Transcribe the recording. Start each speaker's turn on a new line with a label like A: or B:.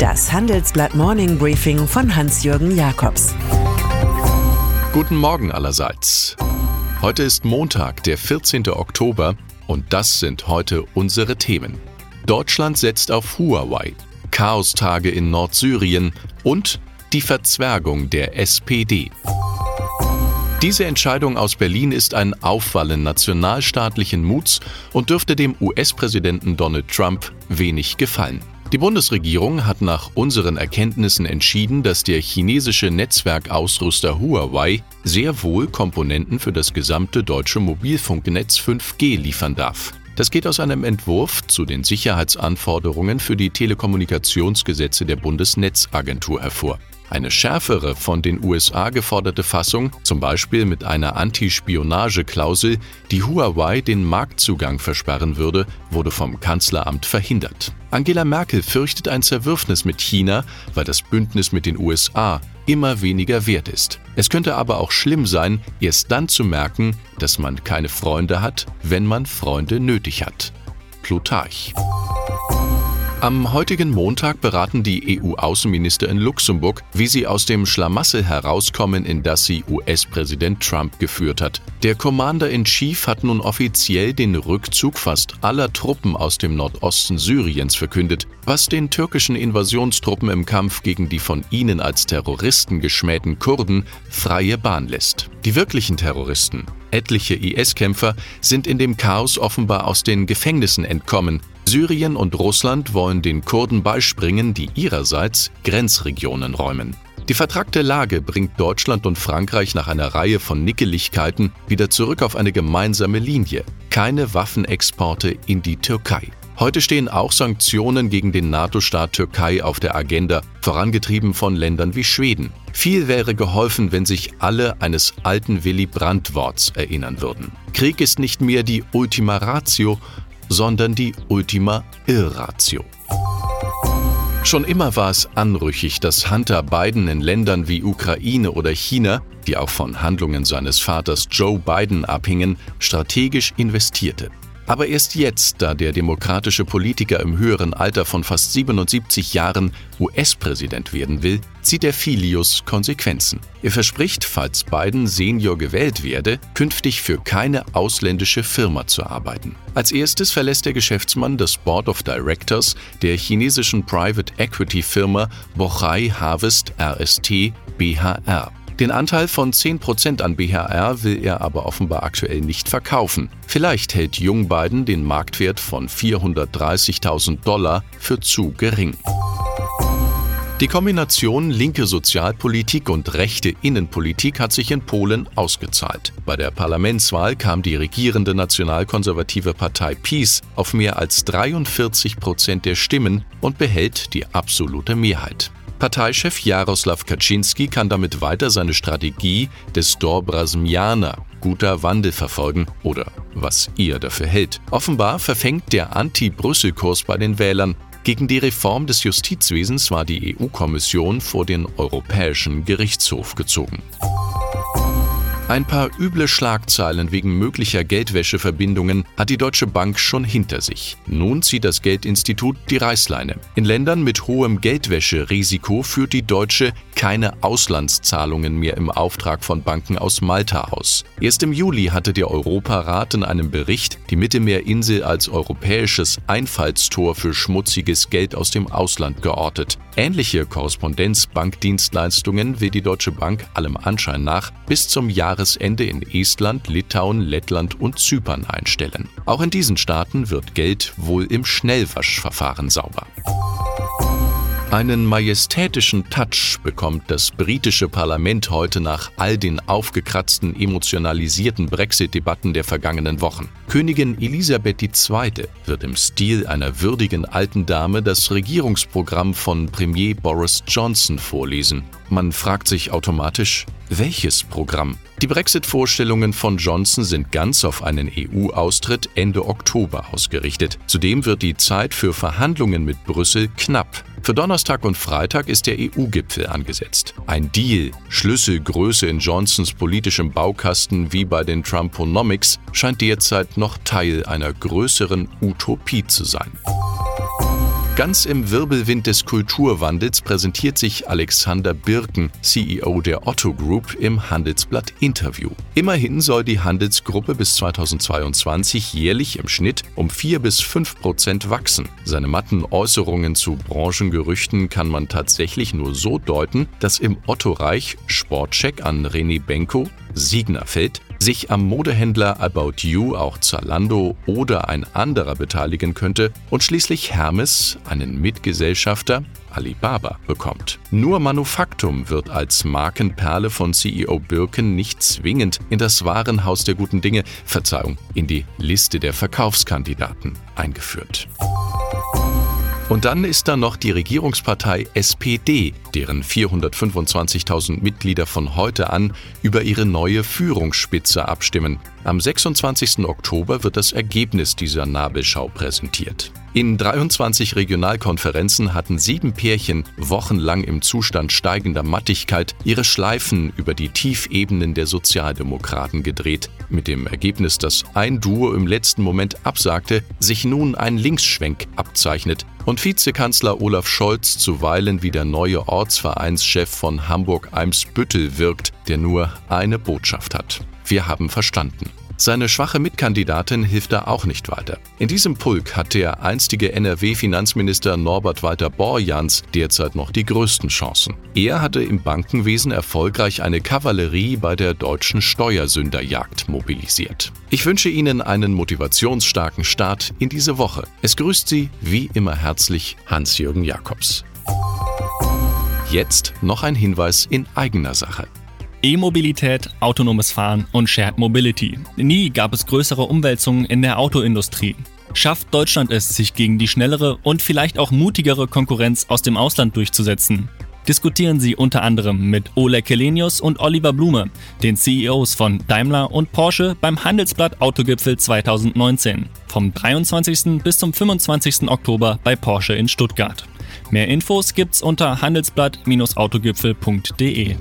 A: Das Handelsblatt Morning Briefing von Hans-Jürgen Jakobs.
B: Guten Morgen allerseits. Heute ist Montag, der 14. Oktober, und das sind heute unsere Themen. Deutschland setzt auf Huawei, Chaostage in Nordsyrien und die Verzwergung der SPD. Diese Entscheidung aus Berlin ist ein Aufwallen nationalstaatlichen Muts und dürfte dem US-Präsidenten Donald Trump wenig gefallen. Die Bundesregierung hat nach unseren Erkenntnissen entschieden, dass der chinesische Netzwerkausrüster Huawei sehr wohl Komponenten für das gesamte deutsche Mobilfunknetz 5G liefern darf. Das geht aus einem Entwurf zu den Sicherheitsanforderungen für die Telekommunikationsgesetze der Bundesnetzagentur hervor. Eine schärfere von den USA geforderte Fassung, zum Beispiel mit einer Antispionageklausel, die Huawei den Marktzugang versperren würde, wurde vom Kanzleramt verhindert. Angela Merkel fürchtet ein Zerwürfnis mit China, weil das Bündnis mit den USA immer weniger wert ist. Es könnte aber auch schlimm sein, erst dann zu merken, dass man keine Freunde hat, wenn man Freunde nötig hat. Plutarch. Am heutigen Montag beraten die EU-Außenminister in Luxemburg, wie sie aus dem Schlamassel herauskommen, in das sie US-Präsident Trump geführt hat. Der Commander-in-Chief hat nun offiziell den Rückzug fast aller Truppen aus dem Nordosten Syriens verkündet, was den türkischen Invasionstruppen im Kampf gegen die von ihnen als Terroristen geschmähten Kurden freie Bahn lässt. Die wirklichen Terroristen, etliche IS-Kämpfer, sind in dem Chaos offenbar aus den Gefängnissen entkommen, Syrien und Russland wollen den Kurden beispringen, die ihrerseits Grenzregionen räumen. Die vertragte Lage bringt Deutschland und Frankreich nach einer Reihe von Nickeligkeiten wieder zurück auf eine gemeinsame Linie. Keine Waffenexporte in die Türkei. Heute stehen auch Sanktionen gegen den NATO-Staat Türkei auf der Agenda, vorangetrieben von Ländern wie Schweden. Viel wäre geholfen, wenn sich alle eines alten Willy Brandt-Worts erinnern würden. Krieg ist nicht mehr die Ultima Ratio, sondern die Ultima Irratio. Schon immer war es anrüchig, dass Hunter Biden in Ländern wie Ukraine oder China, die auch von Handlungen seines Vaters Joe Biden abhingen, strategisch investierte. Aber erst jetzt, da der demokratische Politiker im höheren Alter von fast 77 Jahren US-Präsident werden will, zieht der Filius Konsequenzen. Er verspricht, falls Biden Senior gewählt werde, künftig für keine ausländische Firma zu arbeiten. Als erstes verlässt der Geschäftsmann das Board of Directors der chinesischen Private Equity Firma Bochai Harvest RST BHR. Den Anteil von 10% an BHR will er aber offenbar aktuell nicht verkaufen. Vielleicht hält Jung Biden den Marktwert von 430.000 Dollar für zu gering. Die Kombination linke Sozialpolitik und rechte Innenpolitik hat sich in Polen ausgezahlt. Bei der Parlamentswahl kam die regierende nationalkonservative Partei PiS auf mehr als 43 Prozent der Stimmen und behält die absolute Mehrheit. Parteichef Jaroslaw Kaczynski kann damit weiter seine Strategie des Dobra Zmiana, guter Wandel verfolgen oder was ihr dafür hält. Offenbar verfängt der Anti-Brüssel-Kurs bei den Wählern. Gegen die Reform des Justizwesens war die EU-Kommission vor den Europäischen Gerichtshof gezogen. Ein paar üble Schlagzeilen wegen möglicher Geldwäscheverbindungen hat die Deutsche Bank schon hinter sich. Nun zieht das Geldinstitut die Reißleine. In Ländern mit hohem Geldwäscherisiko führt die Deutsche keine Auslandszahlungen mehr im Auftrag von Banken aus Malta aus. Erst im Juli hatte der Europarat in einem Bericht die Mittelmeerinsel als europäisches Einfallstor für schmutziges Geld aus dem Ausland geortet. Ähnliche Korrespondenzbankdienstleistungen will die Deutsche Bank allem Anschein nach bis zum Jahresende in Estland, Litauen, Lettland und Zypern einstellen. Auch in diesen Staaten wird Geld wohl im Schnellwaschverfahren sauber. Einen majestätischen Touch bekommt das britische Parlament heute nach all den aufgekratzten, emotionalisierten Brexit-Debatten der vergangenen Wochen. Königin Elisabeth II. wird im Stil einer würdigen alten Dame das Regierungsprogramm von Premier Boris Johnson vorlesen. Man fragt sich automatisch, welches Programm? Die Brexit-Vorstellungen von Johnson sind ganz auf einen EU-Austritt Ende Oktober ausgerichtet. Zudem wird die Zeit für Verhandlungen mit Brüssel knapp. Für Donnerstag und Freitag ist der EU-Gipfel angesetzt. Ein Deal, Schlüsselgröße in Johnsons politischem Baukasten wie bei den Trumponomics, scheint derzeit noch Teil einer größeren Utopie zu sein. Ganz im Wirbelwind des Kulturwandels präsentiert sich Alexander Birken, CEO der Otto Group, im Handelsblatt Interview. Immerhin soll die Handelsgruppe bis 2022 jährlich im Schnitt um 4 bis 5 Prozent wachsen. Seine matten Äußerungen zu Branchengerüchten kann man tatsächlich nur so deuten, dass im Otto-Reich Sportcheck an René Benko, Siegner fällt, sich am Modehändler About You auch Zalando oder ein anderer beteiligen könnte und schließlich Hermes einen Mitgesellschafter Alibaba bekommt. Nur Manufaktum wird als Markenperle von CEO Birken nicht zwingend in das Warenhaus der guten Dinge, Verzeihung, in die Liste der Verkaufskandidaten eingeführt. Und dann ist da noch die Regierungspartei SPD, deren 425.000 Mitglieder von heute an über ihre neue Führungsspitze abstimmen. Am 26. Oktober wird das Ergebnis dieser Nabelschau präsentiert. In 23 Regionalkonferenzen hatten sieben Pärchen wochenlang im Zustand steigender Mattigkeit ihre Schleifen über die Tiefebenen der Sozialdemokraten gedreht, mit dem Ergebnis, dass ein Duo im letzten Moment absagte, sich nun ein Linksschwenk abzeichnet und Vizekanzler Olaf Scholz zuweilen wie der neue Ortsvereinschef von Hamburg-Eimsbüttel wirkt, der nur eine Botschaft hat. Wir haben verstanden. Seine schwache Mitkandidatin hilft da auch nicht weiter. In diesem Pulk hat der einstige NRW-Finanzminister Norbert Walter Borjans derzeit noch die größten Chancen. Er hatte im Bankenwesen erfolgreich eine Kavallerie bei der deutschen Steuersünderjagd mobilisiert. Ich wünsche Ihnen einen motivationsstarken Start in diese Woche. Es grüßt Sie wie immer herzlich Hans-Jürgen Jakobs. Jetzt noch ein Hinweis in eigener Sache.
C: E-Mobilität, autonomes Fahren und Shared Mobility. Nie gab es größere Umwälzungen in der Autoindustrie. Schafft Deutschland es, sich gegen die schnellere und vielleicht auch mutigere Konkurrenz aus dem Ausland durchzusetzen? Diskutieren Sie unter anderem mit Oleg Kelenius und Oliver Blume, den CEOs von Daimler und Porsche beim Handelsblatt Autogipfel 2019 vom 23. bis zum 25. Oktober bei Porsche in Stuttgart. Mehr Infos gibt's unter handelsblatt-autogipfel.de.